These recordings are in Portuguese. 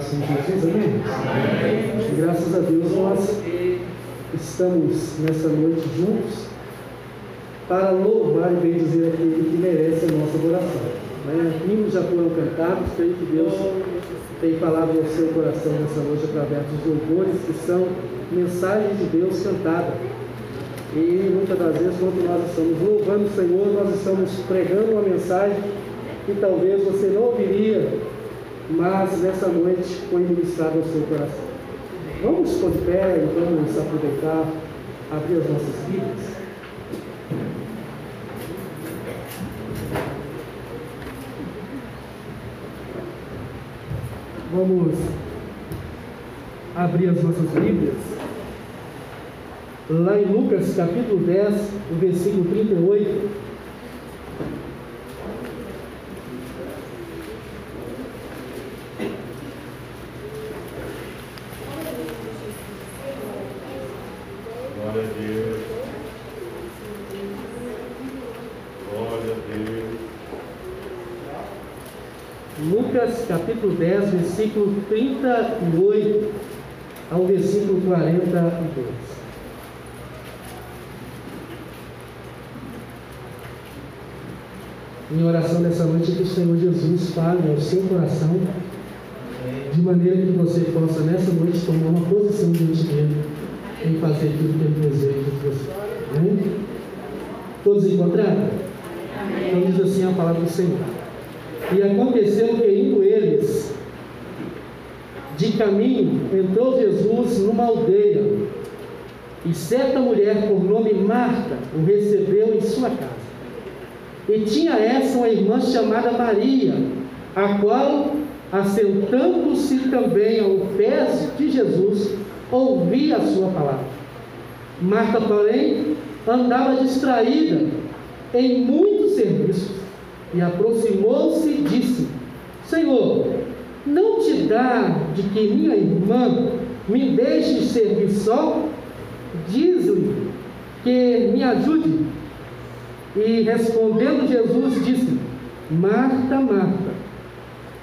Em Jesus, amém? amém? Graças a Deus nós estamos nessa noite juntos para louvar e bendizer aquele que merece a nossa adoração. Né? Hinos já foram cantados, creio que Deus tem falado no seu coração nessa noite através dos louvores que são mensagens de Deus cantadas. E muitas das vezes, quando nós estamos louvando o Senhor, nós estamos pregando uma mensagem que talvez você não ouviria, mas nessa noite foi ministrado ao seu coração. Vamos pôr de pé e vamos aproveitar, abrir as nossas vidas. Vamos abrir as nossas Bíblias. Lá em Lucas capítulo 10, o versículo 38. Glória a Deus. Glória a Deus. Lucas capítulo 10, versículo 38 ao versículo 42. Minha oração nessa noite é que o Senhor Jesus fale ao seu coração, de maneira que você possa nessa noite tomar uma posição diante dele em fazer aquilo que ele deseja de você. Amém? Todos encontraram? Então diz assim a palavra do Senhor. E aconteceu que indo eles de caminho, entrou Jesus numa aldeia, e certa mulher por nome Marta o recebeu em sua casa. E tinha essa uma irmã chamada Maria, a qual, assentando-se também ao pés de Jesus, ouvia a sua palavra. Marta, porém, andava distraída em muitos serviços e aproximou-se e disse: Senhor, não te dá de que minha irmã me deixe servir só? Diz-lhe que me ajude. E respondendo Jesus, disse: Marta, Marta,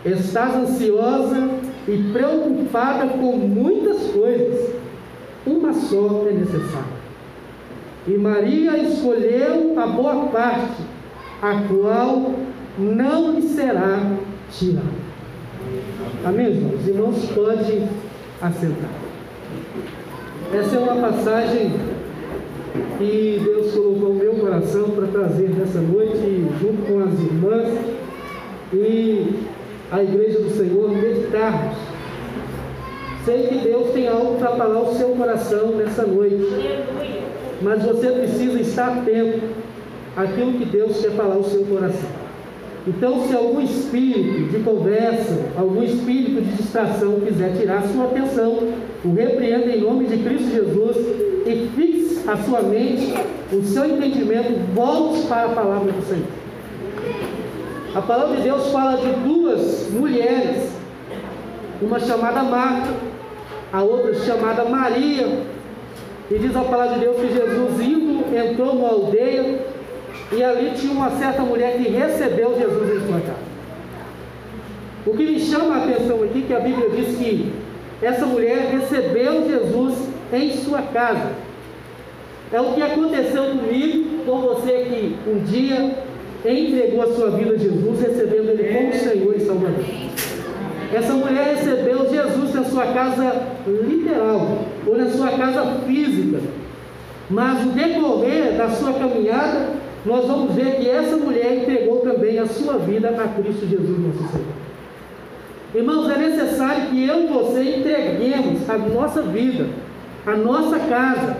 estás ansiosa e preocupada com muitas coisas, uma só é necessária. E Maria escolheu a boa parte, a qual não lhe será tirada. Amém, irmãos? Os irmãos podem assentar. Essa é uma passagem que Deus colocou no meu coração para trazer nessa noite, junto com as irmãs e a igreja do Senhor, meditarmos. Sei que Deus tem algo para falar ao seu coração nessa noite, mas você precisa estar atento àquilo que Deus quer falar ao seu coração. Então, se algum espírito de conversa, algum espírito de distração quiser tirar sua atenção, o repreenda em nome de Cristo Jesus e fixe a sua mente, o seu entendimento, volte para a palavra do Senhor. A palavra de Deus fala de duas mulheres, uma chamada Marta, a outra chamada Maria, e diz a palavra de Deus que Jesus indo entrou numa aldeia e ali tinha uma certa mulher que recebeu Jesus em sua casa. O que me chama a atenção aqui é que a Bíblia diz que essa mulher recebeu Jesus em sua casa. É o que aconteceu comigo, com você que um dia entregou a sua vida a Jesus, recebendo Ele como Senhor e Salvador. Essa mulher recebeu Jesus na sua casa literal, ou na sua casa física. Mas no decorrer da sua caminhada, nós vamos ver que essa mulher entregou também a sua vida a Cristo Jesus, nosso Senhor. Irmãos, é necessário que eu e você entreguemos a nossa vida, a nossa casa,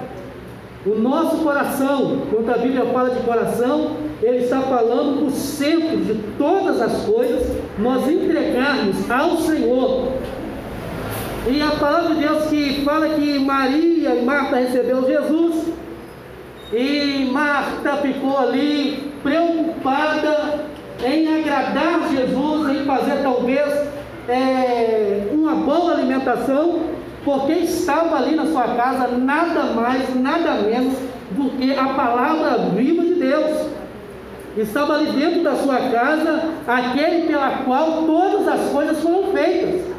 o nosso coração. Quando a Bíblia fala de coração, ele está falando do centro de todas as coisas, nós entregarmos ao Senhor. E a palavra de Deus que fala que Maria e Marta recebeu Jesus, e Marta ficou ali preocupada em agradar Jesus, em fazer talvez é, uma boa alimentação, porque estava ali na sua casa nada mais, nada menos do que a palavra viva de Deus. estava ali dentro da sua casa aquele pela qual todas as coisas foram feitas.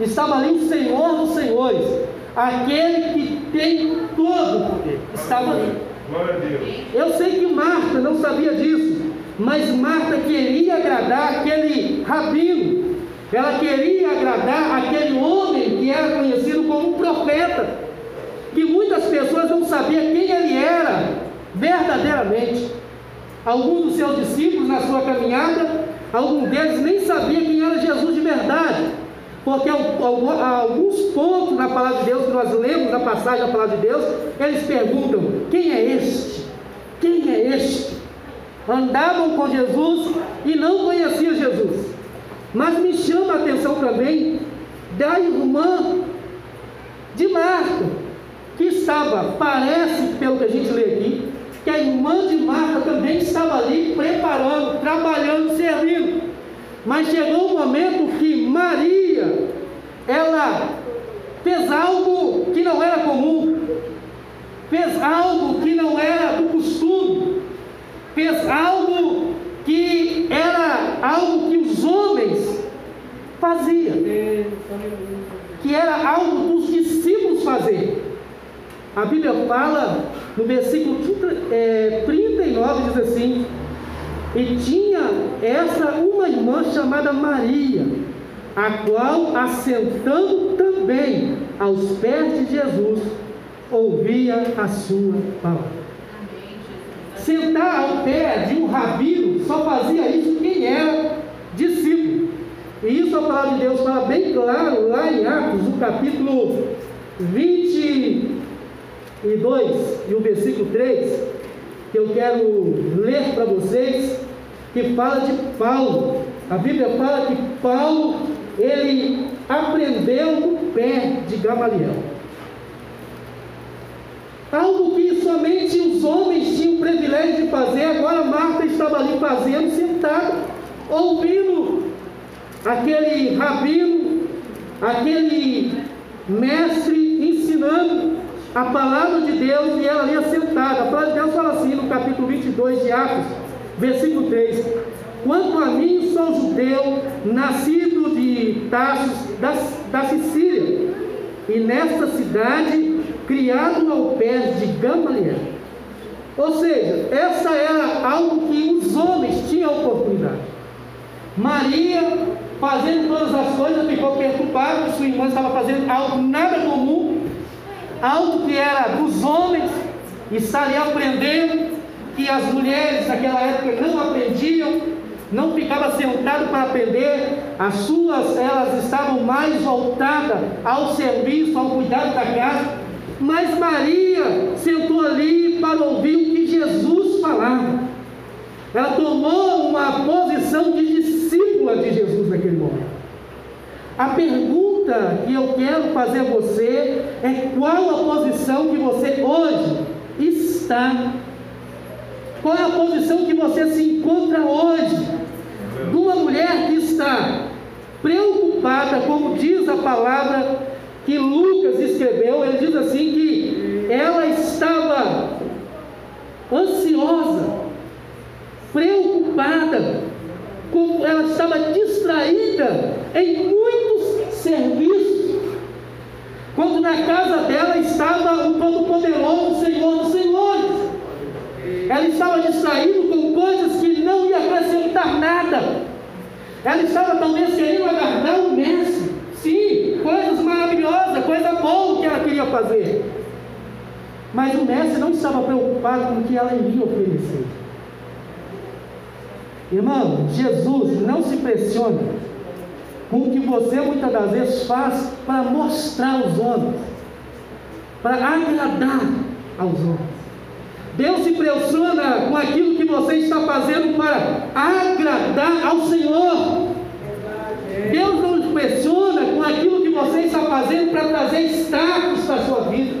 Estava ali o Senhor dos Senhores, aquele que tem todo o poder. Estava ali. Glória a Deus. Eu sei que Marta não sabia disso, mas Marta queria agradar aquele rabino, ela queria agradar aquele homem que era conhecido como um profeta, que muitas pessoas não sabiam quem ele era verdadeiramente. Alguns dos seus discípulos na sua caminhada, algum deles nem sabia quem era Jesus de verdade. Porque alguns pontos na palavra de Deus que nós lemos na passagem da palavra de Deus, eles perguntam: quem é este? Quem é este? Andavam com Jesus e não conheciam Jesus. Mas me chama a atenção também da irmã de Marta, que estava, parece, pelo que a gente lê aqui, que a irmã de Marta também estava ali preparando, trabalhando, servindo. Mas chegou um momento que Maria, ela fez algo que não era comum, fez algo que não era do costume, fez algo que era algo que os homens faziam, que era algo dos discípulos fazer. A Bíblia fala no versículo 39 é, diz assim: E tinha essa uma irmã chamada Maria, a qual, assentando também aos pés de Jesus, ouvia a sua palavra. Sentar ao pé de um rabino só fazia isso quem era discípulo. E isso a palavra de Deus fala bem claro lá em Atos, no capítulo 20 e 2 e o versículo 3, que eu quero ler para vocês, que fala de Paulo. A Bíblia fala que Paulo, ele aprendeu no pé de Gamaliel. Algo que somente os homens tinham o privilégio de fazer, agora Marta estava ali fazendo, sentada, ouvindo aquele rabino, aquele mestre ensinando a palavra de Deus e ela ali assentada. A palavra de Deus fala assim no capítulo 22 de Atos, versículo 3: Quanto a mim, sou judeu, nascido de Tarsus, da, da Sicília, e nesta cidade, criado ao pé de Gamaliel. Ou seja, essa era algo que os homens tinham oportunidade. Maria, fazendo todas as coisas, ficou perturbada que sua irmã estava fazendo algo nada comum algo que era dos homens, está ali aprendendo, que as mulheres naquela época não aprendiam, não ficavam sentadas para aprender, as suas, elas estavam mais voltadas ao serviço, ao cuidado da casa, mas Maria sentou ali para ouvir o que Jesus falava. Ela tomou uma posição de discípula de Jesus naquele momento. A pergunta que eu quero fazer a você é qual a posição que você hoje está? Qual é a posição que você se encontra hoje? De uma mulher que está preocupada, como diz a palavra que Lucas escreveu, ele diz assim que ela estava ansiosa, preocupada, ela estava distraída em muitos serviços. Quando na casa dela estava o Todo-Poderoso Senhor dos Senhores. Ela estava distraída com coisas que não ia acrescentar nada. Ela estava talvez querendo aguardar o mestre. Sim, coisas maravilhosas, coisa boa que ela queria fazer. Mas o mestre não estava preocupado com o que ela iria oferecer. Irmão, Jesus não se pressiona o que você muitas das vezes faz para mostrar aos homens, para agradar aos homens. Deus se pressiona com aquilo que você está fazendo para agradar ao Senhor. Deus não se pressiona com aquilo que você está fazendo para trazer status para a sua vida.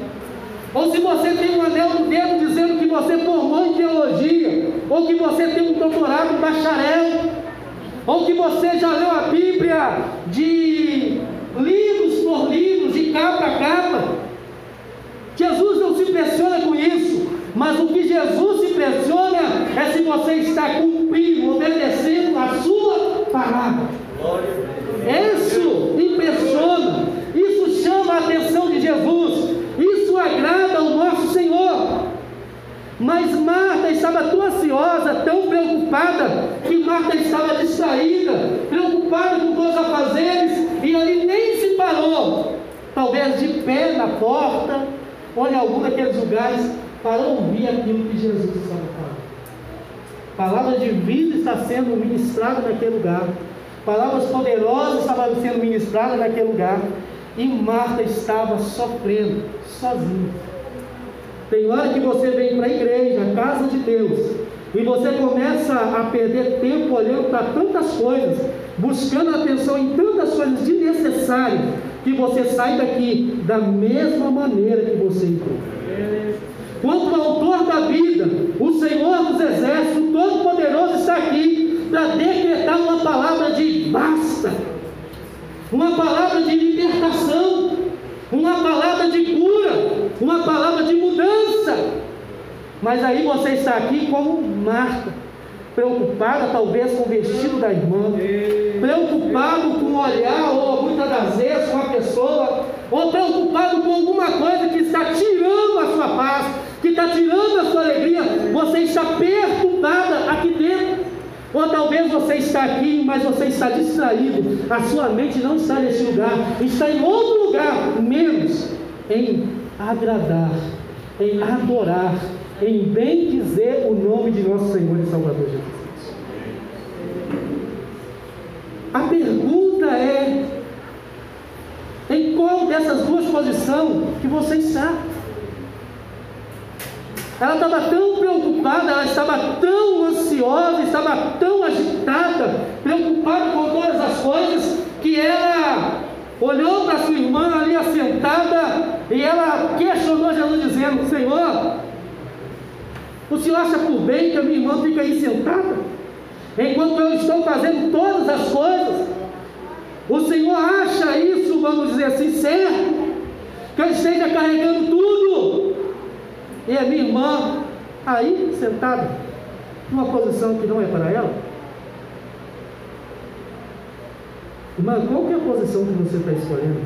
Ou se você tem um anel no dedo dizendo que você formou em teologia, ou que você tem um doutorado em bacharel, ou que você já leu a Bíblia de livros por livros, de capa a capa. Jesus não se pressiona com isso, mas o que Jesus se pressiona é se você está cumprindo, obedecendo a sua palavra. Isso impressiona, isso chama a atenção de Jesus, isso agrada ao nosso Senhor. Mas Marta estava tão ansiosa, tão preocupada, que Marta estava distraída, preocupada com os afazeres, e ali nem se parou, talvez de pé na porta, ou em algum daqueles lugares, para ouvir aquilo que Jesus estava falando. Palavra de vida está sendo ministrada naquele lugar. Palavras poderosas estavam sendo ministradas naquele lugar. E Marta estava sofrendo, sozinha. Tem hora que você vem para a igreja, a casa de Deus, e você começa a perder tempo olhando para tantas coisas, buscando atenção em tantas coisas desnecessárias, que você sai daqui da mesma maneira que você entrou. Quando o autor da vida, o Senhor dos Exércitos, o Todo-Poderoso, está aqui para decretar uma palavra de basta, uma palavra de libertação, uma palavra de cura, uma palavra de mudança. Mas aí você está aqui como Marta, preocupada talvez com o vestido da irmã, preocupado com o olhar, ou muitas das vezes com a pessoa, ou preocupado com alguma coisa que está tirando a sua paz, que está tirando a sua alegria, você está perturbada aqui dentro. Ou talvez você está aqui, mas você está distraído. A sua mente não está nesse lugar, está em outro lugar, menos em agradar, em adorar, em bem dizer o nome de nosso Senhor e Salvador Jesus. A pergunta é: em qual dessas duas posições que você está? Ela estava tão preocupada, ela estava tão ansiosa, estava tão agitada, preocupada com todas as coisas, que ela olhou para sua irmã ali assentada e ela questionou Jesus, dizendo: Senhor, o senhor acha por bem que a minha irmã fique aí sentada, enquanto eu estou fazendo todas as coisas? O senhor acha isso, vamos dizer assim, certo? Que eu esteja carregando tudo? E a minha irmã aí sentada, numa posição que não é para ela? Irmã, qual é a posição que você está escolhendo?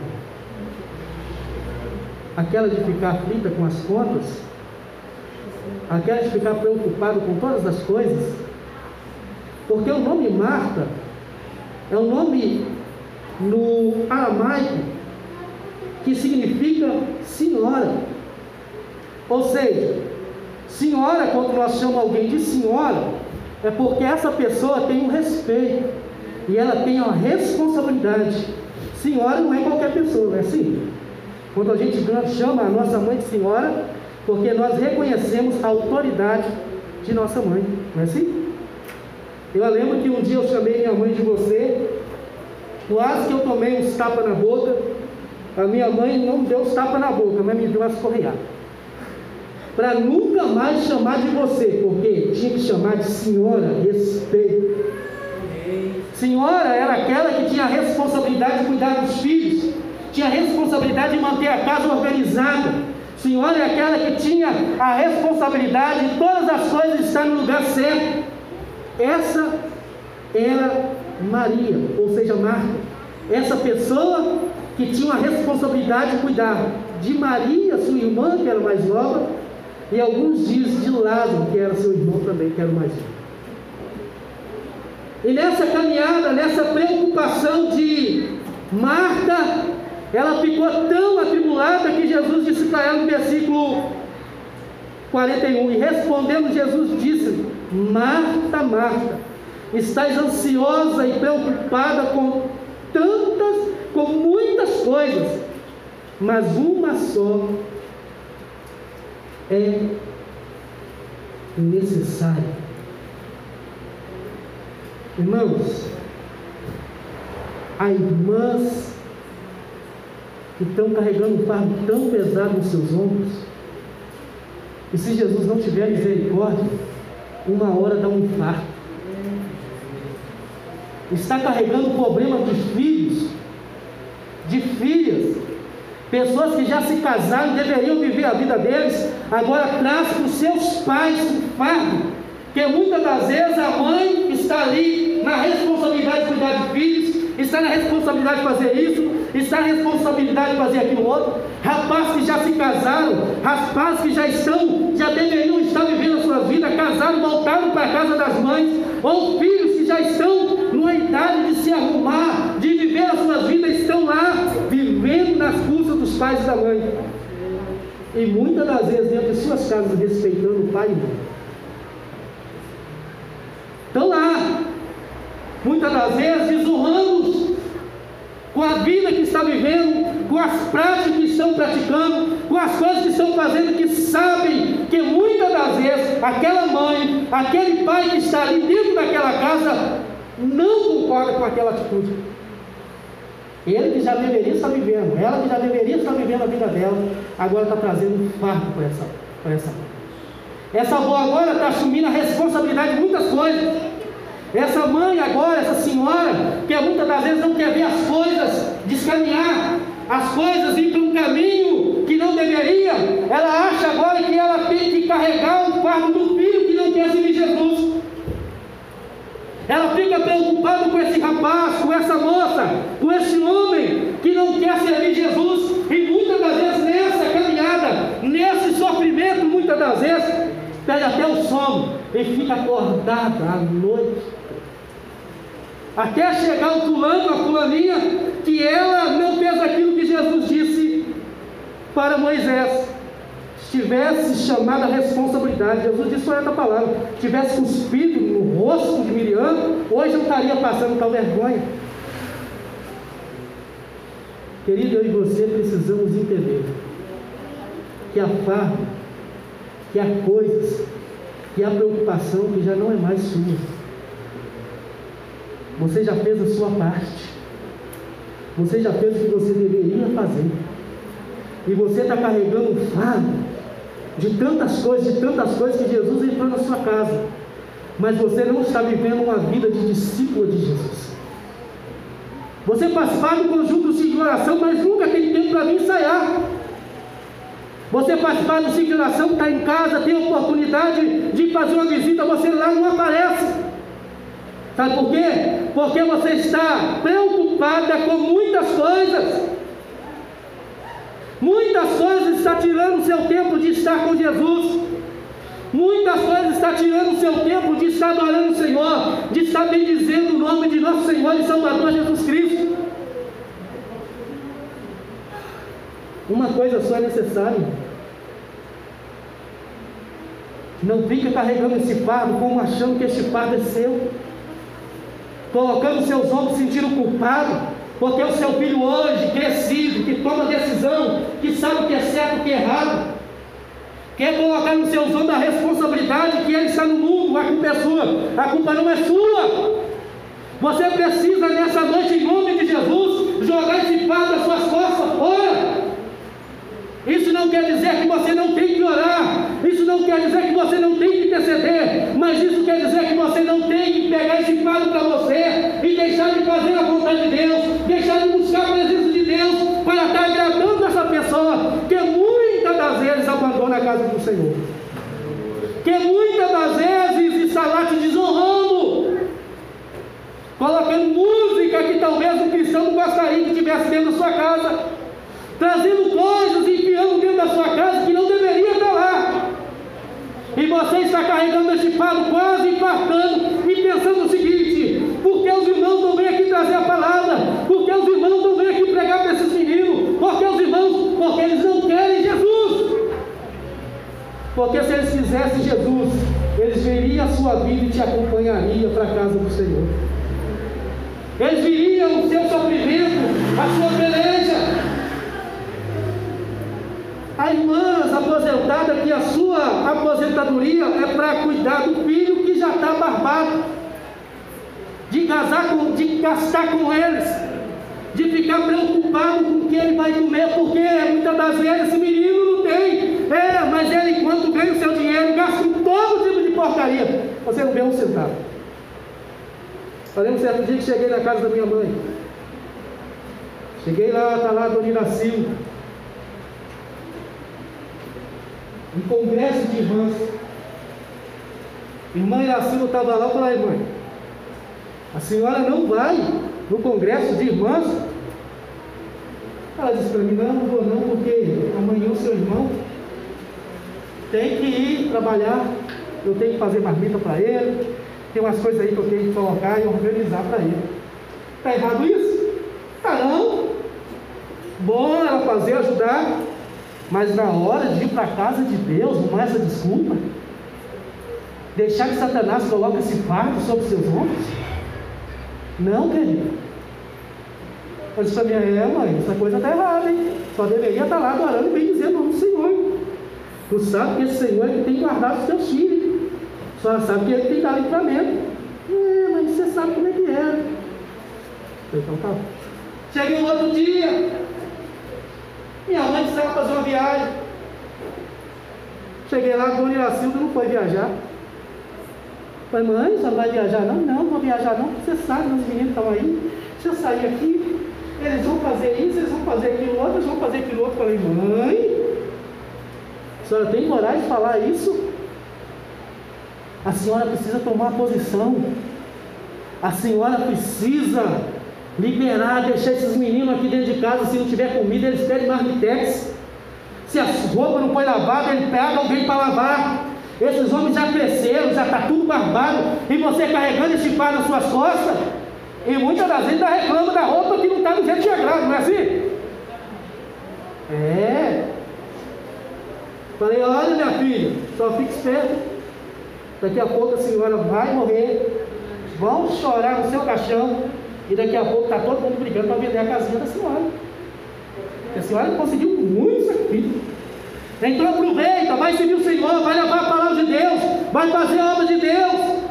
Aquela de ficar aflita com as contas? Aquela de ficar preocupado com todas as coisas? Porque o nome Marta é um nome no aramaico que significa senhora. Ou seja, senhora, quando nós chamamos alguém de senhora, é porque essa pessoa tem um respeito e ela tem uma responsabilidade. Senhora não é qualquer pessoa, não é assim? Quando a gente chama a nossa mãe de senhora, porque nós reconhecemos a autoridade de nossa mãe, não é assim? Eu lembro que um dia eu chamei minha mãe de você, quase que eu tomei uns tapas na boca. A minha mãe não deu os tapas na boca, mas me deu umas correadas para nunca mais chamar de você, porque tinha que chamar de senhora, respeito. Senhora era aquela que tinha a responsabilidade de cuidar dos filhos, tinha a responsabilidade de manter a casa organizada. Senhora é aquela que tinha a responsabilidade de todas as coisas estar no lugar certo. Essa era Maria, ou seja, Marta. Essa pessoa que tinha a responsabilidade de cuidar de Maria, sua irmã, que era mais nova, e alguns dias de Lázaro, que era seu irmão também, que era mais velho. E nessa caminhada, nessa preocupação de Marta, ela ficou tão atribulada que Jesus disse para ela no versículo 41, e respondendo Jesus disse, Marta, Marta, estás ansiosa e preocupada com tantas, com muitas coisas, mas uma só é necessário. Irmãos, há irmãs que estão carregando um fardo tão pesado nos seus ombros, e se Jesus não tiver misericórdia, uma hora dá um infarto. Está carregando problema de filhos, de filhas, Pessoas que já se casaram deveriam viver a vida deles, agora traz para os seus pais um fardo que muitas das vezes a mãe está ali na responsabilidade de cuidar de filhos, está na responsabilidade de fazer isso, está na responsabilidade de fazer aquilo outro. Rapazes que já se casaram, rapazes que já estão, já deveriam estar vivendo a sua vida, casaram, voltaram para a casa das mães, ou filhos que já estão numa idade de se arrumar, de viver as suas vidas, estão lá, nas custas dos pais e da mãe. E muitas das vezes dentro de suas casas respeitando o pai e mãe. Estão lá, muitas das vezes desonrando com a vida que está vivendo, com as práticas que estão praticando, com as coisas que estão fazendo, que sabem que muitas das vezes aquela mãe, aquele pai que está ali dentro daquela casa, não concorda com aquela atitude. Ele que já deveria estar vivendo, ela que já deveria estar vivendo a vida dela, agora está trazendo um fardo para essa, para essa. Essa avó agora está assumindo a responsabilidade de muitas coisas. Essa mãe agora, essa senhora, que muitas das vezes não quer ver as coisas descaminhar, as coisas ir para um caminho que não deveria, ela acha agora que ela tem que carregar o fardo do filho que não quer servir Jesus. Ela fica preocupada com esse rapaz, com essa moça, com esse homem que não quer servir Jesus. E muitas das vezes nessa caminhada, nesse sofrimento, muitas das vezes, pega até o sono e fica acordada à noite. Até chegar o fulano, a fulaninha, que ela não fez aquilo que Jesus disse para Moisés. Tivesse chamado a responsabilidade, Jesus disse só essa palavra, tivesse cuspido no rosto de Miriam, hoje não estaria passando tal vergonha. Querido, eu e você precisamos entender que a farda, que há coisas, que há preocupação que já não é mais sua. Você já fez a sua parte. Você já fez o que você deveria fazer. E você está carregando um fardo de tantas coisas, de tantas coisas que Jesus entrou na sua casa. Mas você não está vivendo uma vida de discípulo de Jesus. Você faz parte do conjunto de oração, mas nunca tem tempo para vir ensaiar. Você faz parte do ciclo de oração, está em casa, tem oportunidade de fazer uma visita, você lá não aparece. Sabe por quê? Porque você está preocupada com muitas coisas. Muitas coisas está tirando o seu tempo de estar com Jesus. Muitas coisas está tirando o seu tempo de estar adorando o Senhor, de estar bendizendo o nome de nosso Senhor e Salvador Jesus Cristo. Uma coisa só é necessária. Não fica carregando esse fardo como achando que este fardo é seu. Colocando seus ombros sentindo culpado. Porque o seu filho hoje, crescido, que toma decisão, que sabe o que é certo e o que é errado, quer colocar nos seus ombros a responsabilidade que ele está no mundo, a culpa é sua, a culpa não é sua. Você precisa nessa noite, em nome de Jesus, jogar esse fardo das suas costas fora. Isso não quer dizer que você não tem que orar, isso não quer dizer que você não tem que interceder, mas isso quer dizer que você não tem que pegar esse fardo para você e deixar de fazer a vontade de Deus, deixar de buscar a presença de Deus para estar agradando essa pessoa que muitas das vezes abandona a casa do Senhor, que muitas das vezes está lá te desonrando, colocando música que talvez o cristão gostaria que tivesse dentro da sua casa trazendo coisas, enfiando dentro da sua casa que não deveria estar lá. E você está carregando este fardo quase infartando e pensando o seguinte: por que os irmãos não vêm aqui trazer a palavra? Por que os irmãos não vêm aqui pregar para esses meninos? Por que os irmãos? Porque eles não querem Jesus. Porque se eles quisessem Jesus, eles veriam a sua vida e te acompanhariam para a casa do Senhor. Eles viriam o seu sofrimento, a sua peleja, a irmã aposentada que a sua aposentadoria é para cuidar do filho que já está barbado, de casar com, de gastar com eles, de ficar preocupado com o que ele vai comer, porque muitas das vezes esse menino não tem. É, mas ele, enquanto ganha o seu dinheiro, gasta todo tipo de porcaria. Você não vê um centavo. Falei um certo dia que cheguei na casa da minha mãe. Cheguei lá, está lá a Dona. Um congresso de irmãs. Irmã Iracema estava lá e falou, irmã, a senhora não vai no congresso de irmãs? Ela disse para mim, não, não vou não, porque amanhã o seu irmão tem que ir trabalhar, eu tenho que fazer marmita para ele, tem umas coisas aí que eu tenho que colocar e organizar para ele. Está errado isso? Ah não. Bom ela fazer, ajudar, mas na hora de ir para a casa de Deus, não é essa desculpa. Deixar que Satanás coloque esse fardo sobre seus ombros? Não, querido. Eu disse para minha é, mãe, essa coisa está errada, hein? Só deveria estar tá lá adorando e bem dizendo o Senhor. Tu sabe que esse Senhor é que tem guardado os teus filhos. Só sabe que ele tem dado livramento. É, mas você sabe como é que é. Então tá. Cheguei no outro dia. Minha mãe precisava fazer uma viagem. Cheguei lá, Dona Iracilda não foi viajar. Falei, mãe, você não vai viajar não? Não, não vou viajar não, você sabe, os meninos estão aí. Se eu sair aqui, eles vão fazer isso, eles vão fazer aquilo outro, eles vão fazer aquilo outro. Falei, mãe, a senhora tem coragem de falar isso? A senhora precisa tomar posição. A senhora precisa liberar, deixar esses meninos aqui dentro de casa. Se não tiver comida, eles pedem marmitex. Se a roupa não foi lavada, ele pega alguém para lavar. Esses homens já cresceram, já está tudo barbado. E você carregando esse par nas suas costas. E muitas das vezes ainda reclama da roupa que não está do jeito de agrado, não é assim? É. Falei, olha minha filha, só fique esperto. Daqui a pouco a senhora vai morrer, vão chorar no seu caixão, e daqui a pouco está todo mundo brigando para vender a casinha da senhora. a senhora conseguiu muito sacrifício. Então aproveita, vai servir o Senhor, vai levar a palavra de Deus, vai fazer a obra de Deus.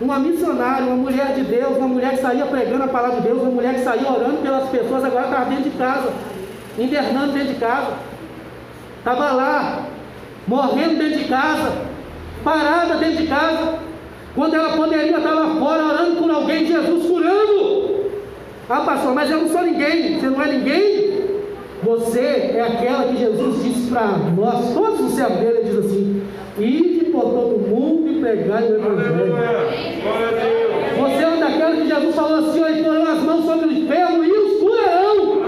Uma missionária, uma mulher de Deus, uma mulher que saía pregando a palavra de Deus, uma mulher que saía orando pelas pessoas, agora está dentro de casa, invernando dentro de casa. Estava lá, morrendo dentro de casa, parada dentro de casa, quando ela poderia estar lá fora orando por alguém, Jesus curando. Ah, pastor, mas eu não sou ninguém, você não é ninguém? Você é aquela que Jesus disse para nós, todos os servos dele, ele diz assim: ide por todo mundo e pregai o Evangelho. Você é daquela que Jesus falou assim: ó, porão as mãos sobre o enfermo e os curarão.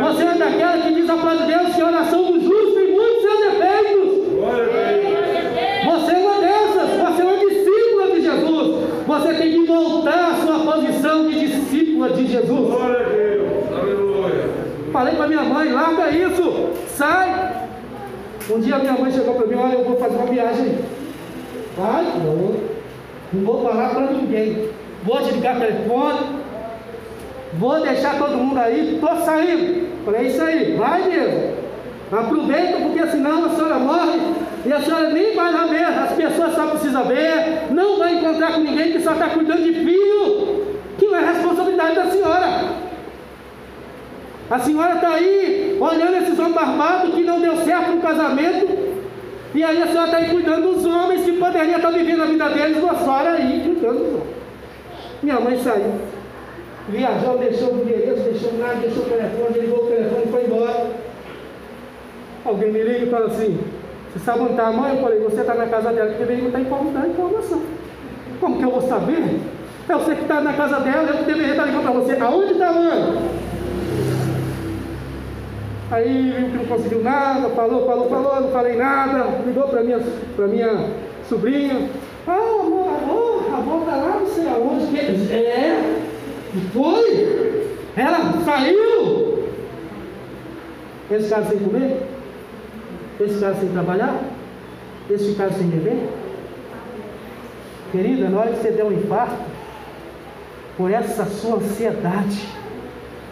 Você é daquela que diz a palavra de Deus que oração Jesus. Glória a Deus, aleluia. Falei para minha mãe, larga isso, sai. Um dia minha mãe chegou para mim, olha, eu vou fazer uma viagem. Vai, não, não vou falar para ninguém. Vou desligar o telefone, vou deixar todo mundo aí, estou saindo. Falei, é isso aí, vai mesmo. Aproveita, porque senão a senhora morre e a senhora nem vai lá ver, as pessoas só precisam ver, não vai encontrar com ninguém que só está cuidando de filho, da senhora. A senhora está aí olhando esses homens barbados que não deu certo no casamento, e aí a senhora está aí cuidando dos homens que poderiam estar vivendo a vida deles, e a senhora aí cuidando dos homens. Minha mãe saiu, viajou, deixou o endereço, deixou nada, deixou o telefone, ligou o telefone e foi embora. Alguém me liga e fala assim, você sabe onde está a mãe? Eu falei, você está na casa dela, que deveria estar informando informação. Como que eu vou saber? É você que está na casa dela, eu que deveria estar ligando para você. Aonde está a mãe? Aí viu que não conseguiu nada, falou, falou, falou, não falei nada, ligou para minha, para minha sobrinha. Ah, amor, amor, a avó está lá, não sei aonde. É, foi? Ela saiu? Eles ficaram sem comer? Eles ficaram sem trabalhar? Eles ficaram sem beber? Querida, na hora que você der um infarto, por essa sua ansiedade,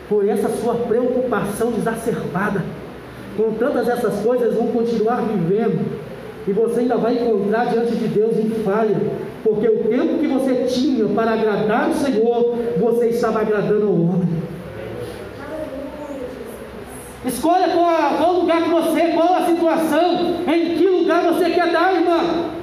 por essa sua preocupação exacerbada, com todas essas coisas vão continuar vivendo, e você ainda vai encontrar diante de Deus em falha, porque o tempo que você tinha para agradar o Senhor, você estava agradando ao homem. Escolha qual, qual lugar que você, qual a situação, em que lugar você quer dar, irmã.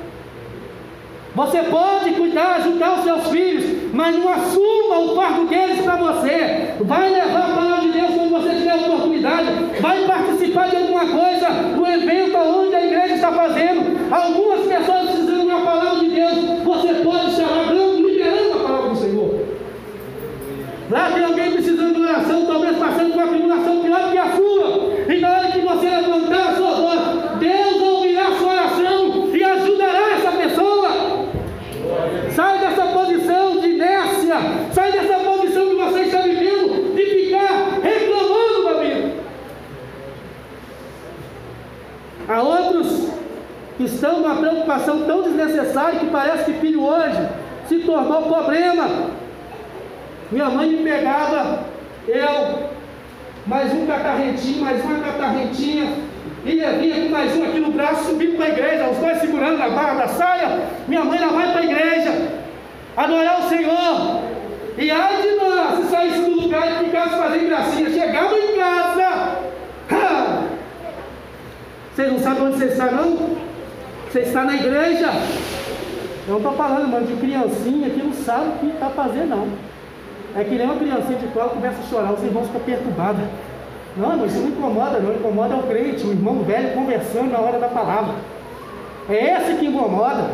Você pode cuidar, ajudar os seus filhos, mas não assuma o fardo deles para você. Vai levar a palavra de Deus quando você tiver oportunidade. Vai participar de alguma coisa, do evento onde a igreja está fazendo. Algumas pessoas precisam uma palavra de Deus. Você pode se abrindo, liberando a palavra do Senhor. Lá tem alguém precisando de oração, talvez passando por uma tribulação pior que a sua. E na hora que você levantar a sua voz, Deus. Há outros que estão numa preocupação tão desnecessária que parece que filho hoje se tornou problema. Minha mãe me pegava, eu, mais um catarrentinho, mais uma catarrentinha, ia vinha com mais um aqui no braço, subindo para a igreja, os dois segurando na barra da saia. Minha mãe lá vai para a igreja, adorar o Senhor. E ai de nós, se saísse do lugar e ficasse fazendo gracinha, chegava em casa. Ha! Vocês não sabem onde você está, não? Você está na igreja. Eu não estou falando, mano, de criancinha que não sabe o que está fazendo, não. É que nem uma criancinha de cola começa a chorar, os irmãos ficam perturbados. Não, mas isso não incomoda, não. Incomoda é o crente, o irmão velho conversando na hora da palavra. É esse que incomoda.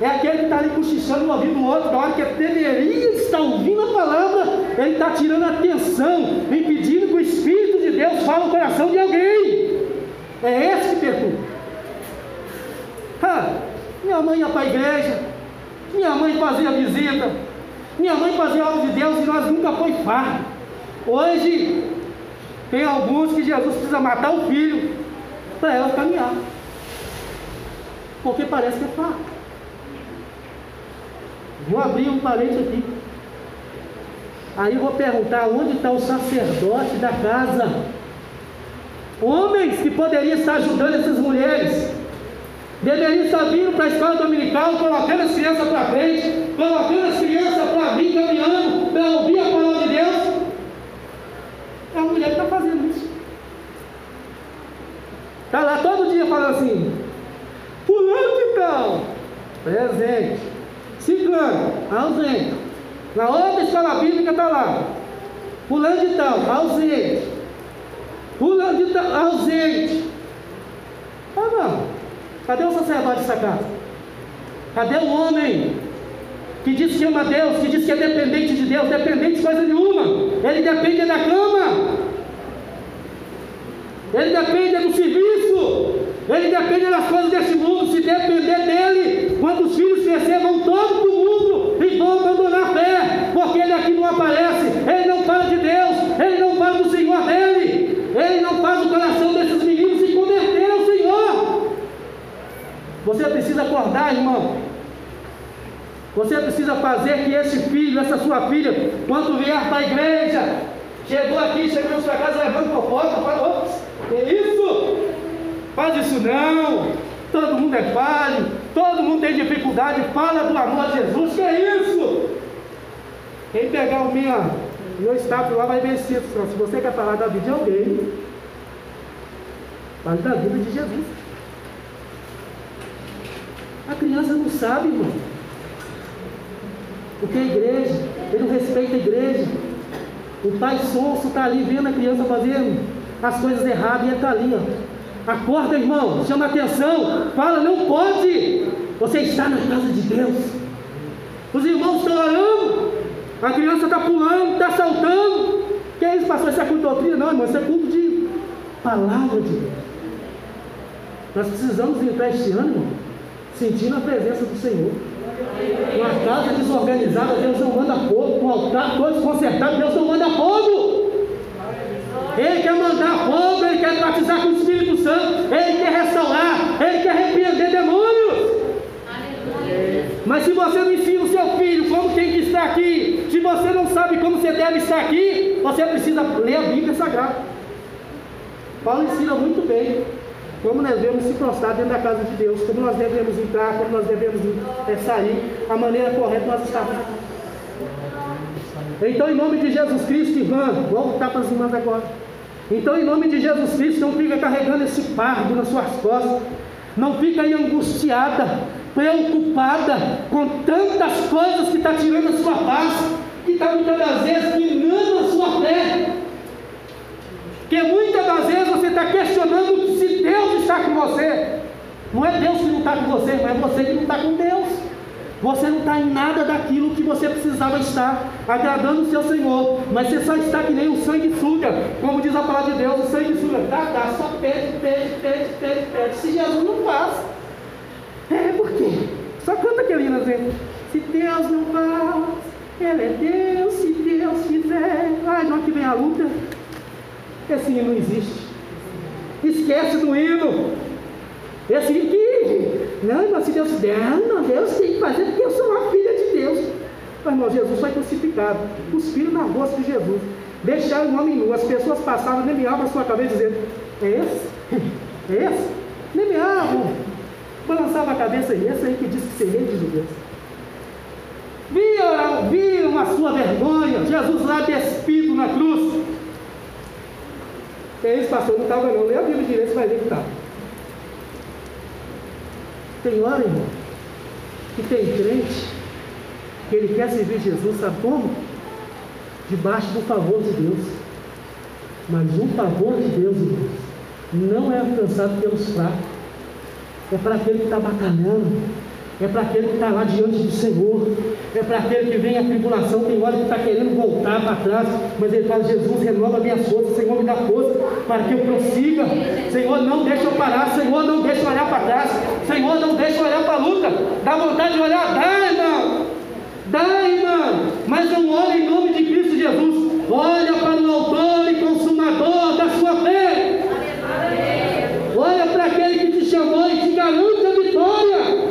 É aquele que está ali cochichando no ouvido do outro, na hora que deveria estar ouvindo a palavra, ele está tirando a atenção, impedindo que o Espírito de Deus fale no coração de alguém. É esse que perturba. Ah, minha mãe ia para a igreja, minha mãe fazia visita, minha mãe fazia obra de Deus e nós nunca foi fardo. Hoje, tem alguns que Jesus precisa matar o filho para ela caminhar. Porque parece que é fardo. Vou abrir um parente aqui. Aí vou perguntar onde está o sacerdote da casa. Homens que poderiam estar ajudando essas mulheres. Deveriam estar vindo para a escola dominical, colocando as crianças para frente, colocando as crianças para vir caminhando, para ouvir a palavra de Deus. É a mulher que está fazendo isso. Está lá todo dia falando assim, fulano de tal, presente, ciclano, ausente. Na outra escola bíblica está lá, fulano de tal, ausente. Fulano de tal, ausente. Ah não. Cadê o sacerdote dessa casa? Cadê o homem que diz que ama Deus, que diz que é dependente de Deus, dependente de coisa nenhuma? Ele depende da cama, ele depende do serviço, ele depende das coisas deste mundo. Se depender dele, quando os filhos crescer, vão todo mundo e vão abandonar a fé, porque ele aqui não aparece, ele não fala de Deus, ele não fala do Senhor dele, ele não faz o coração desses meninos se converter ao Senhor. Você precisa acordar, irmão. Você precisa fazer que esse filho, essa sua filha, quando vier para a igreja, chegou aqui, chegou na sua casa levando fofoca, fala, ops, que isso? Faz isso não. Todo mundo é falho, todo mundo tem dificuldade, fala do amor de Jesus, que é isso? Quem pegar o minha, meu status lá vai ver isso. Se você quer falar da vida de alguém, fale da vida de Jesus. A criança não sabe, irmão. Porque a igreja, ele não respeita a igreja. O pai sonso está ali vendo a criança fazendo as coisas erradas e ele está ali, ó. Acorda, irmão, chama atenção, fala, não pode. Você está na casa de Deus. Os irmãos estão orando, a criança está pulando, está saltando. Que é isso, pastor? Isso é culto doutrina? Não, irmão, isso é culto de palavra de Deus. Nós precisamos entrar este ano, irmão, sentindo a presença do Senhor. Uma casa desorganizada, Deus não manda fogo. Um altar todo desconcertado, Deus não manda fogo. Ele quer mandar fogo, Ele quer batizar com o Espírito Santo, Ele quer restaurar, Ele quer repreender demônios. Mas se você não ensina o seu filho como tem que estar aqui, se você não sabe como você deve estar aqui, você precisa ler a Bíblia Sagrada. Paulo ensina muito bem como nós devemos se prostrar dentro da casa de Deus, como nós devemos entrar, como nós devemos é, sair, a maneira correta nós estamos. Então, em nome de Jesus Cristo, irmã, vou voltar para as irmãs agora. Então, em nome de Jesus Cristo, não fica carregando esse fardo nas suas costas, não fica aí angustiada, preocupada com tantas coisas que está tirando a sua paz, que está muitas das vezes minando a sua fé. Que muitas das vezes você está questionando se Deus está com você. Não é Deus que não está com você, mas é você que não está com Deus. Você não está em nada daquilo que você precisava estar, agradando o seu Senhor. Mas você só está que nem o sangue suga, como diz a palavra de Deus, o sangue suga. Dá, dá, só pede, pede, pede, pede, pede. Se Jesus não faz. É, por quê? Só canta aquele assim. Se Deus não faz, Ele é Deus, se Deus fizer. Ai, não que vem a luta. Esse hino não existe. Esquece do hino. Esse hino que não, mas se Deus der, não, Deus tem que fazer porque eu sou uma filha de Deus. Mas irmão, Jesus foi crucificado, cuspiram na rosto de Jesus, deixaram o homem nu, as pessoas passavam, nem me a sua cabeça dizendo, é esse? É esse? Nem me balançava a cabeça, e esse aí que disse que seria de judeus. Viram, viram a sua vergonha, Jesus lá despido na cruz. É isso, pastor, não estava não, nem a Bíblia direito vai ver que estava. Tem hora, irmão, que tem crente que ele quer servir Jesus, sabe como? Debaixo do favor de Deus. Mas o favor de Deus, irmãos, não é alcançado pelos fracos. É para aquele que está batalhando, é para aquele que está lá diante do Senhor, é para aquele que vem a tribulação, tem hora que está querendo voltar para trás, mas ele fala, Jesus, renova minhas forças, Senhor, me dá força para que eu prossiga, Senhor, não deixa eu parar, Senhor, não deixa eu olhar para trás, Senhor, não deixa eu olhar para a luta, dá vontade de olhar, dá, irmão, dá, irmão, mas não olha em nome de Cristo Jesus, olha para o autor e consumador da sua fé, olha para aquele que te chamou e te garante a vitória,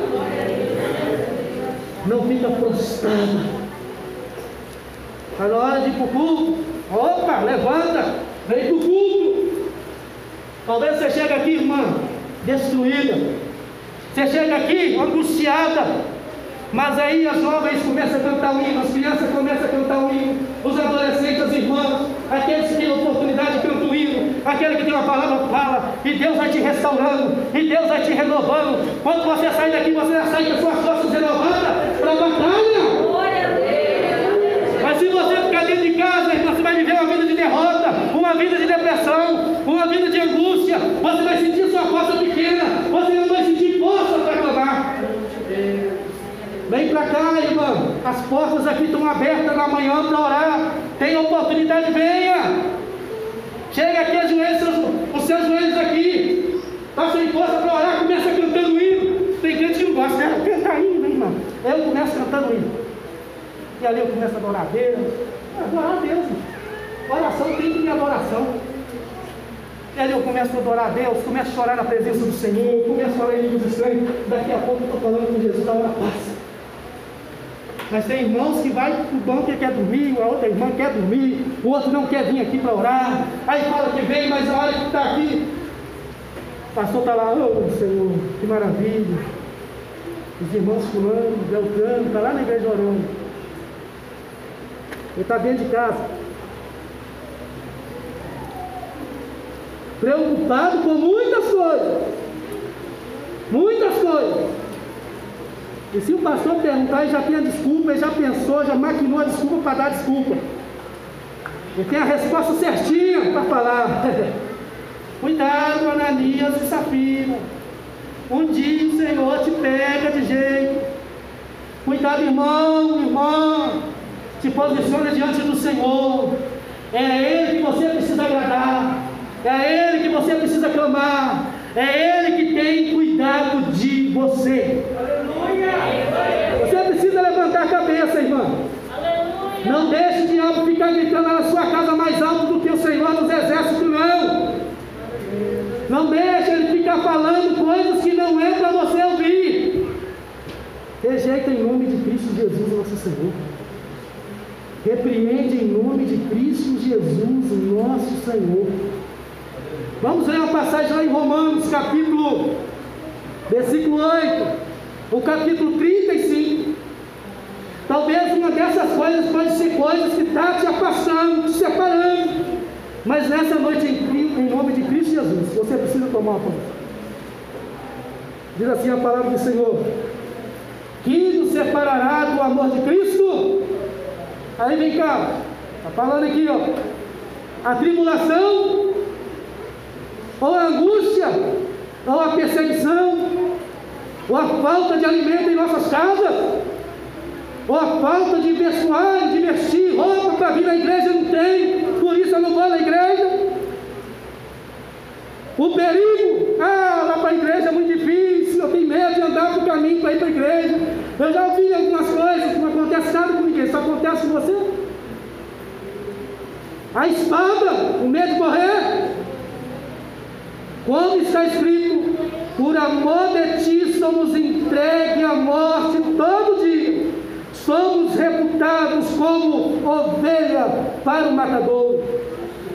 não fica prostrada. Está na hora de ir para o culto. Opa, levanta, vem para o culto. Talvez você chegue aqui, irmã, destruída. Você chega aqui angustiada. Mas aí as jovens começam a cantar o hino, as crianças começam a cantar o hino, os adolescentes, as irmãs, aqueles que têm oportunidade cantam o hino, aquele que tem uma palavra fala, e Deus vai te restaurando, e Deus vai te renovando. Quando você sai daqui, você já sai com as suas costas renovadas para a batalha. Mas se você ficar dentro de casa, você vai viver uma vida de derrota, uma vida de depressão, uma vida de angústia, você vai sentir sua força pequena, você não vai sentir força para clamar. Vem para cá, irmão. As portas aqui estão abertas na manhã para orar. Tem oportunidade, venha. Chega aqui, ajoelha os seus joelhos aqui. Está sem força para orar, começa cantando hino. Tem gente que não gosta, né? Canta hino, irmão. Eu começo cantando hino. E ali eu começo a adorar a Deus. Adorar a Deus. Oração tem que ter adoração. E ali eu começo a adorar a Deus, começo a chorar na presença do Senhor, começo a falar em línguas estranhas. Daqui a pouco eu estou falando com Jesus, a hora passa. Mas tem irmãos que vai o banco e quer dormir, a outra irmã quer dormir, o outro não quer vir aqui para orar. Aí fala que vem, mas a hora que está aqui, o pastor está lá, oh Senhor, que maravilha. Os irmãos fulano, Beltrano, está lá na igreja orando. Ele está dentro de casa. Preocupado com muitas coisas. Muitas coisas. E se o pastor perguntar, ele já tem a desculpa, ele já pensou, já maquinou a desculpa para dar desculpa. Ele tem a resposta certinha para falar. Cuidado, Ananias e Safira. Um dia o Senhor te pega de jeito. Cuidado, irmão, irmã. Se posicione diante do Senhor. É Ele que você precisa agradar. É Ele que você precisa clamar. É Ele que tem cuidado de você. Você precisa levantar a cabeça, irmão. Não deixe o diabo ficar gritando na sua casa mais alto do que o Senhor nos exércitos, não. Não deixe ele ficar falando coisas que não é para você ouvir. Rejeita em nome de Cristo Jesus, nosso Senhor. Repreende em nome de Cristo Jesus, nosso Senhor. Vamos ler uma passagem lá em Romanos, capítulo, versículo 8 o capítulo 35. Talvez uma dessas coisas pode ser coisas que está te afastando, te separando. Mas nessa noite, em, nome de Cristo Jesus, você precisa tomar uma palavra. Diz assim a palavra do Senhor: Que nos separará do amor de Cristo? Aí vem cá, está falando aqui, ó. A tribulação, ou a angústia, ou a perseguição, ou a falta de alimento em nossas casas, ou a falta de vestuário, de vestir, roupa para vir na igreja não tem, eu não vou na igreja. O perigo, ah, lá para a igreja é muito difícil, eu tenho medo de andar para o caminho para ir para a igreja. Eu já ouvi algumas coisas, não acontece nada com ninguém, só acontece com você. A espada, o medo de morrer. Como está escrito, por amor de ti somos entregues à morte todo dia. Somos reputados como ovelha para o matador.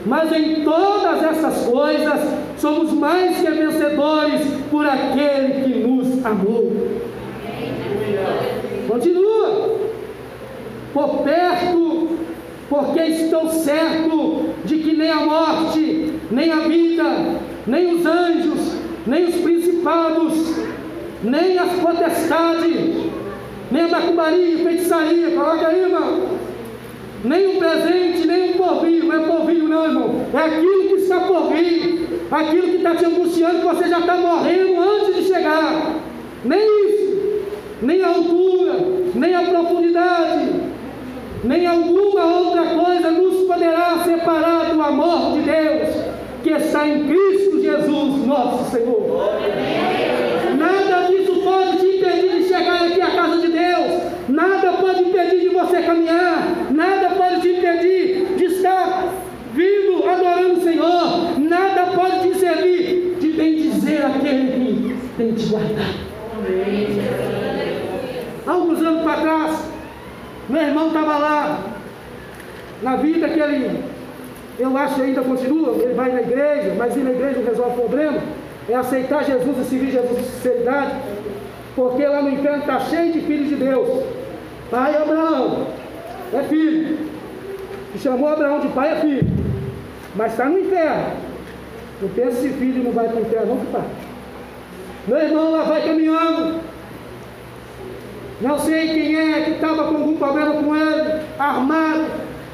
Mas em todas essas coisas somos mais que vencedores por aquele que nos amou. Continua. Por perto, porque estou certo de que nem a morte, nem a vida, nem os anjos, nem os principados, nem as potestades, nem a macumbaria, feitiçaria, coloca aí, irmão. Nem o presente, nem o porvir, não é porvir não, irmão. É aquilo que está por vir, aquilo que está te angustiando, que você já está morrendo antes de chegar. Nem isso, nem a altura, nem a profundidade, nem alguma outra coisa nos poderá separar do amor de Deus que está em Cristo Jesus, nosso Senhor. Nada disso pode te impedir de chegar aqui à casa de Deus. Nada pode impedir de você caminhar. Nada pode te impedir de estar vindo adorando o Senhor. Nada pode te servir de aquele que tem te guardado. Alguns anos para trás, meu irmão estava lá, na vida que ele, eu acho que ainda continua, ele vai na igreja, mas ir na igreja não resolve o problema, é aceitar Jesus e servir Jesus com sinceridade, porque lá no inferno está cheio de filhos de Deus. Pai Abraão é filho, e chamou Abraão de pai é filho, mas está no inferno. Não pensa se filho não vai para o inferno, não que. Meu irmão lá vai caminhando, não sei quem é que estava com algum problema com ele, armado,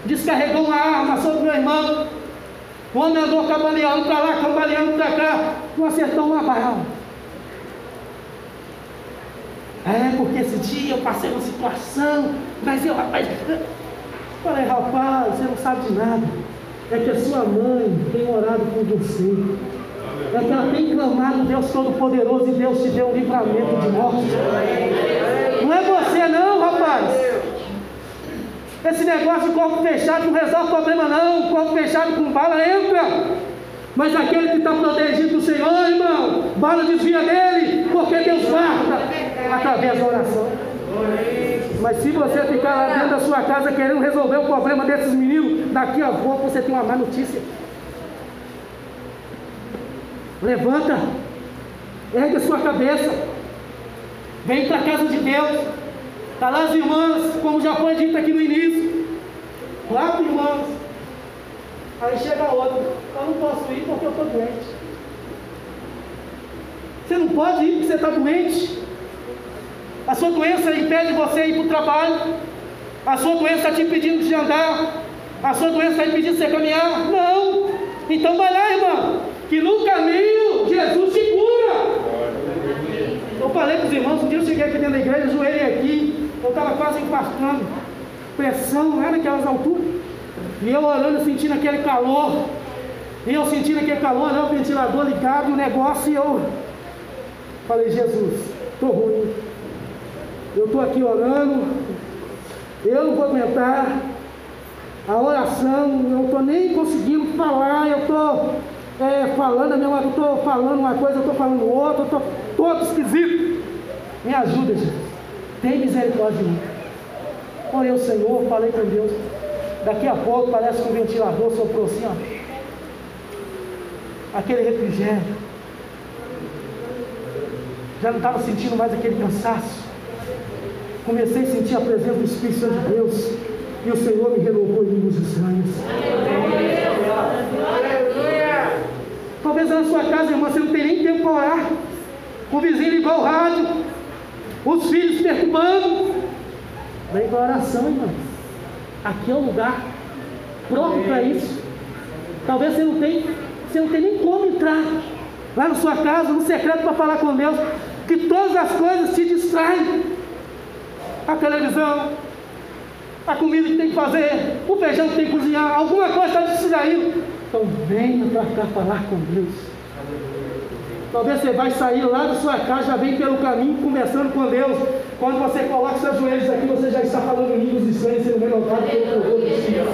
descarregou uma arma sobre meu irmão. O homem andou cambaleando para lá, cambaleando para cá, não acertou uma bala. É, porque esse dia eu passei uma situação, mas eu, rapaz, falei, rapaz, você não sabe de nada. É que a sua mãe tem orado por você. É que ela tem clamado Deus Todo-Poderoso e Deus te deu um livramento de morte. Não é você não, rapaz. Esse negócio de corpo fechado não resolve problema não. Corpo fechado com bala entra. Mas aquele que está protegido do Senhor, irmão, bala desvia dele, porque Deus guarda através da oração. Mas se você ficar lá dentro da sua casa querendo resolver o problema desses meninos, daqui a pouco você tem uma má notícia. Levanta, ergue a sua cabeça, vem para a casa de Deus. Está lá as irmãs, como já foi dito aqui no início. Quatro irmãs. Aí chega a outra. Eu não posso ir porque eu estou doente. Você não pode ir porque você está doente. A sua doença impede você ir para o trabalho. A sua doença está te impedindo de andar. A sua doença está impedindo você caminhar. Não. Então vai lá, irmão. Que no caminho Jesus te cura. Eu falei para os irmãos, um dia eu cheguei aqui dentro da igreja, joelhei aqui, eu estava quase infartando. Pressão lá naquelas alturas. E eu orando, sentindo aquele calor. E eu sentindo aquele calor, né, o ventilador ligado, o negócio, e eu falei, Jesus, estou ruim. Eu estou aqui orando, eu não vou aguentar. A oração, eu não estou nem conseguindo falar, eu estou é, falando eu estou falando uma coisa, eu estou falando outra, estou todo esquisito. Me ajuda, Jesus. Tem misericórdia de mim. Orei o Senhor, falei com Deus. Daqui a pouco parece que um ventilador soprou assim, ó. Aquele refrigério. Já não estava sentindo mais aquele cansaço. Comecei a sentir a presença do Espírito Santo de Deus. E o Senhor me renovou em mim os estranhos. Talvez na sua casa, irmã, você não tem nem tempo para orar. O vizinho ligou o rádio. Os filhos perturbando. Vem para oração, irmã. Aqui é o lugar próprio para isso. Talvez você não tenha, você não tenha nem como entrar lá na sua casa, no secreto, para falar com Deus. que todas as coisas te distraem. A televisão, a comida que tem que fazer, o feijão que tem que cozinhar, alguma coisa está distraindo. Então venha para cá falar com Deus. Talvez você vai sair lá da sua casa, já vem pelo caminho, conversando com Deus. Quando você coloca seus joelhos aqui, você já está falando em línguas estranhas, sendo renovado pelo poder do Espírito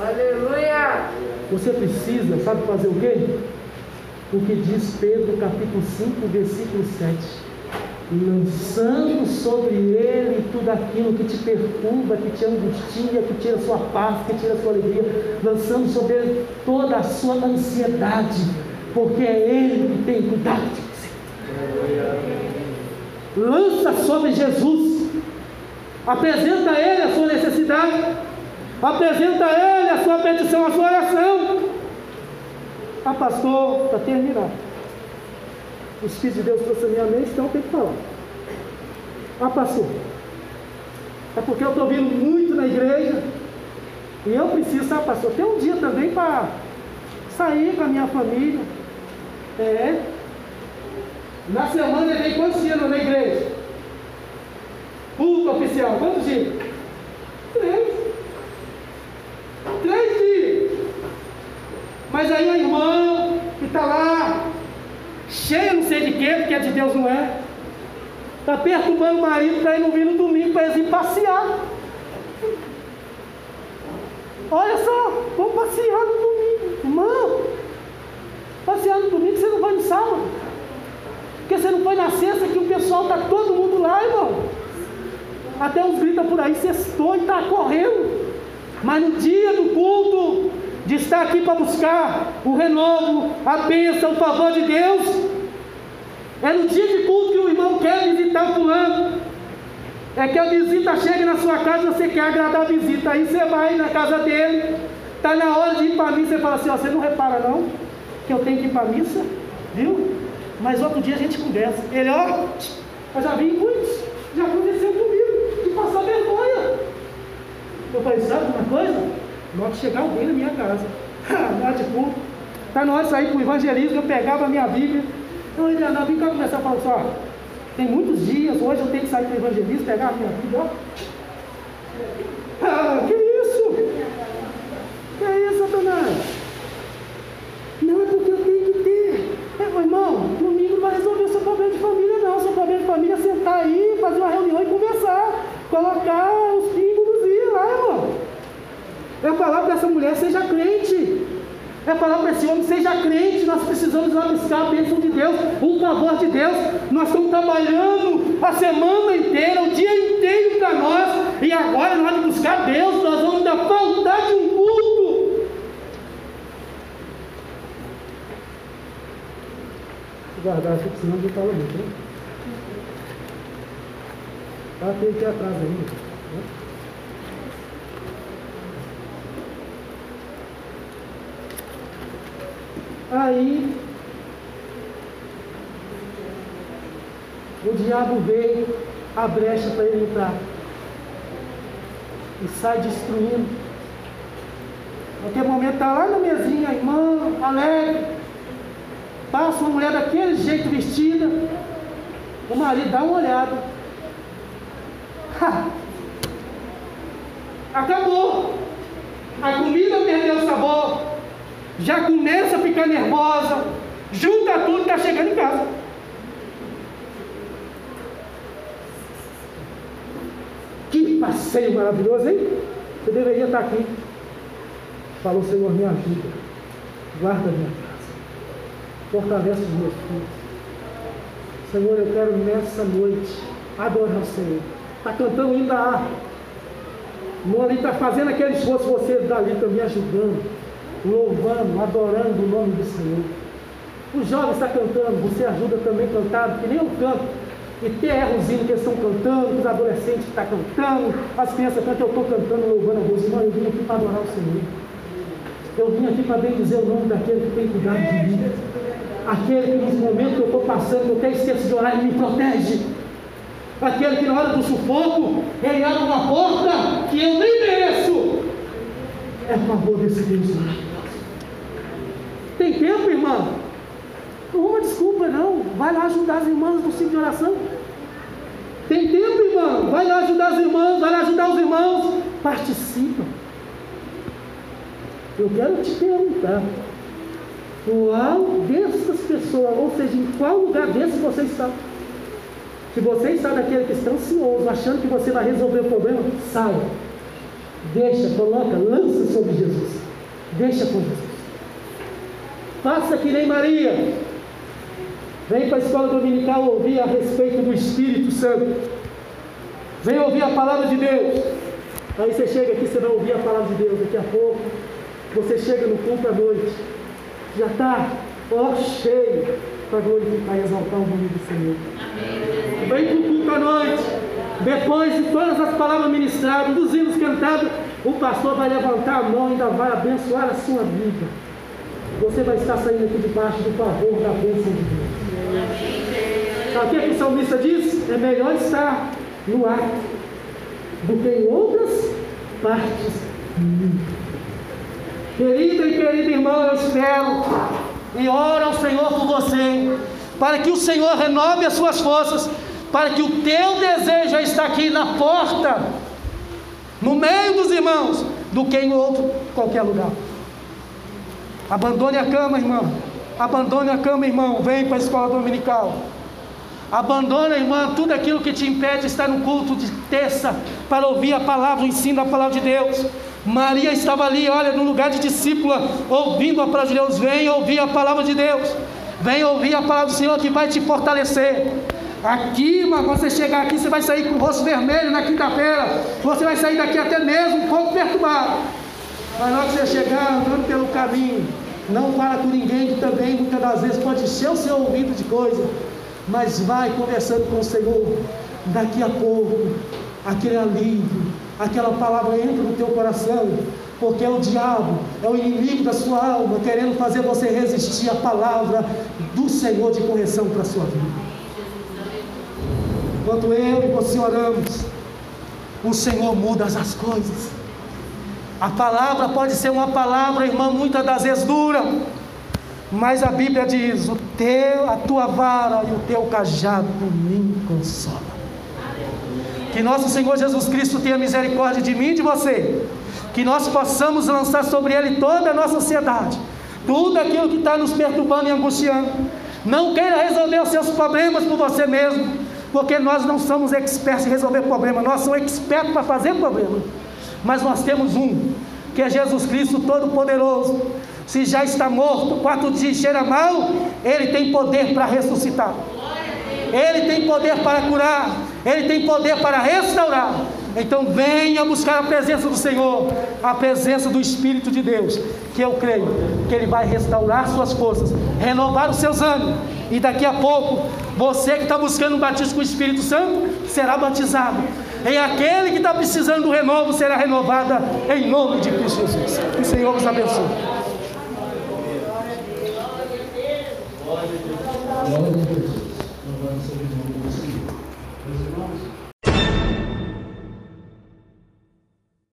Aleluia! Você precisa, sabe fazer o quê? O que diz Pedro, capítulo 5, versículo 7 lançando sobre ele tudo aquilo que te perturba, que te angustia, que tira sua paz, que tira sua alegria, lançando sobre ele toda a sua ansiedade, porque é ele que tem cuidado de você. Lança sobre Jesus, apresenta a ele a sua necessidade, apresenta a ele a sua petição, a sua oração. Ah, pastor, para terminar o Espírito de Deus trouxe a minha mente, então tem que falar. Ah, pastor, é porque eu estou vindo muito na igreja e eu preciso, sabe, pastor, ter um dia também para sair com a minha família. É. Na semana vem quantos dias na igreja? Culto oficial, quantos dias? Três. Três dias. Mas aí a irmã que está lá cheia não sei de quê, porque é de Deus não é. Está perturbando o marido para ir não vir no domingo para eles ir passear. Olha só, vamos passear no domingo. Irmão, passear no domingo você não vai no sábado. Porque você não foi na sexta que o pessoal está todo mundo lá, irmão. Até uns gritam por aí, sextou e está correndo. Mas no dia do culto, de estar aqui para buscar o renovo, a bênção, o favor de Deus. É no dia de culto que o irmão quer visitar o fulano. É que a visita chega na sua casa e você quer agradar a visita. Aí você vai na casa dele, está na hora de ir para a missa, você fala assim, ó, você não repara não, que eu tenho que ir para a missa, viu? Mas outro dia a gente conversa. Ele, ó, eu já vi muitos, já aconteceu comigo, de passar vergonha. Eu falei, sabe uma coisa? Na hora chegar alguém na minha casa, na hora de culto, está na hora de sair para o evangelismo, eu pegava a minha Bíblia, então ele andava, cá começar a falar assim, ó, tem muitos dias, hoje eu tenho que sair para o evangelismo, pegar a minha Bíblia, ó. Ah, que isso? Que é isso, Satanás? Não é porque eu tenho que ter. É, meu irmão, domingo não vai resolver o seu problema de família, não. O seu problema de família é sentar aí, fazer uma reunião e conversar. Colocar os pingos nos dias lá, irmão. É falar para essa mulher, seja crente. É falar para esse homem, seja crente. Nós precisamos lá buscar a bênção de Deus, o favor de Deus. Nós estamos trabalhando a semana inteira, o dia inteiro para nós. E agora, hora de buscar Deus, nós vamos dar faltar de um culto. Guardar aqui, senão não fala muito, né? Tá, tem aqui atrás ainda. Né? Aí o diabo veio a brecha para ele entrar e sai destruindo. Naquele momento está lá na mesinha, irmã, alegre, passa uma mulher daquele jeito vestida, o marido dá uma olhada. Ha! Acabou! A comida perdeu o sabor já começa a ficar nervosa, junta tudo e está chegando em casa. Que passeio maravilhoso, hein? Você deveria estar aqui. Falou, Senhor, me ajuda. Guarda minha casa. Fortalece os meus filhos. Senhor, eu quero nessa noite adorar o Senhor. Está cantando ainda a Não ali está fazendo aquele esforço, você dali está me ajudando louvando, adorando o nome do Senhor. Os jovens estão cantando, você ajuda também a cantar, que nem eu canto. E tem errozinho que eles estão cantando, os adolescentes estão cantando, as crianças cantam, eu estou cantando, louvando a Deus. Irmão, eu vim aqui para adorar o Senhor. Eu vim aqui para dizer o nome daquele que tem cuidado de mim. Aquele que nos momentos que eu estou passando, eu até esqueço de orar, ele me protege. Aquele que na hora do sufoco, ele abre uma porta que eu nem mereço. É favor desse Deus lá. Tem tempo, irmão? Não uma desculpa, não. Vai lá ajudar as irmãs no ciclo de oração. Tem tempo, irmão? Vai lá ajudar as irmãs, vai lá ajudar os irmãos. Participa. Eu quero te perguntar. Qual dessas pessoas, ou seja, em qual lugar desse você está? Se você está daquele que está ansioso, achando que você vai resolver o problema, saia. Deixa, coloca, lança sobre Jesus. Deixa com Jesus. Faça que nem Maria. Vem para a escola dominical ouvir a respeito do Espírito Santo. Vem ouvir a palavra de Deus. Aí você chega aqui, você vai ouvir a palavra de Deus. Daqui a pouco, você chega no culto à noite. Já está, ó, cheio para glorificar e exaltar o nome do Senhor. Vem para o culto à noite. Depois de todas as palavras ministradas, dos hinos cantados, o pastor vai levantar a mão e ainda vai abençoar a sua vida. Você vai estar saindo aqui debaixo do favor da bênção de Deus. Sabe o que, que o salmista diz? É melhor estar no ar do que em outras partes do mundo. Querida e querido irmão, eu espero e oro ao Senhor por você, para que o Senhor renove as suas forças, para que o teu desejo é estar aqui na porta, no meio dos irmãos, do que em outro qualquer lugar. Abandone a cama, irmão. Abandone a cama, irmão. Vem para a escola dominical. Abandona, irmã, tudo aquilo que te impede de estar no culto de terça para ouvir a palavra, o ensino da palavra de Deus. Maria estava ali, olha, no lugar de discípula, ouvindo a palavra de Deus. Vem ouvir a palavra de Deus. Vem ouvir a palavra do Senhor que vai te fortalecer. Aqui, irmã, você chegar aqui, você vai sair com o rosto vermelho na quinta-feira. Você vai sair daqui até mesmo um pouco perturbado. Mas na hora que você chegar andando pelo caminho, não fala com ninguém que também muitas das vezes pode encher o seu ouvido de coisa. Mas vai conversando com o Senhor. Daqui a pouco, aquele alívio, aquela palavra entra no teu coração, porque é o diabo, é o inimigo da sua alma, querendo fazer você resistir à palavra do Senhor de correção para a sua vida. Enquanto eu e você oramos, o Senhor muda as coisas. A palavra pode ser uma palavra, irmão, muitas das vezes dura, mas a Bíblia diz: o teu, a tua vara e o teu cajado me consola. Que nosso Senhor Jesus Cristo tenha misericórdia de mim e de você. Que nós possamos lançar sobre Ele toda a nossa ansiedade, tudo aquilo que está nos perturbando e angustiando. Não queira resolver os seus problemas por você mesmo, porque nós não somos expertos em resolver problemas, nós somos expertos para fazer problema. Mas nós temos um, que é Jesus Cristo Todo-Poderoso. Se já está morto, quatro dias cheira mal, Ele tem poder para ressuscitar. Ele tem poder para curar, Ele tem poder para restaurar. Então venha buscar a presença do Senhor, a presença do Espírito de Deus, que eu creio que Ele vai restaurar suas forças, renovar os seus ânimos, e daqui a pouco, você que está buscando um batismo com o Espírito Santo, será batizado. E aquele que está precisando do renovo será renovada em nome de Cristo Jesus. Que o Senhor nos abençoe. Thank you.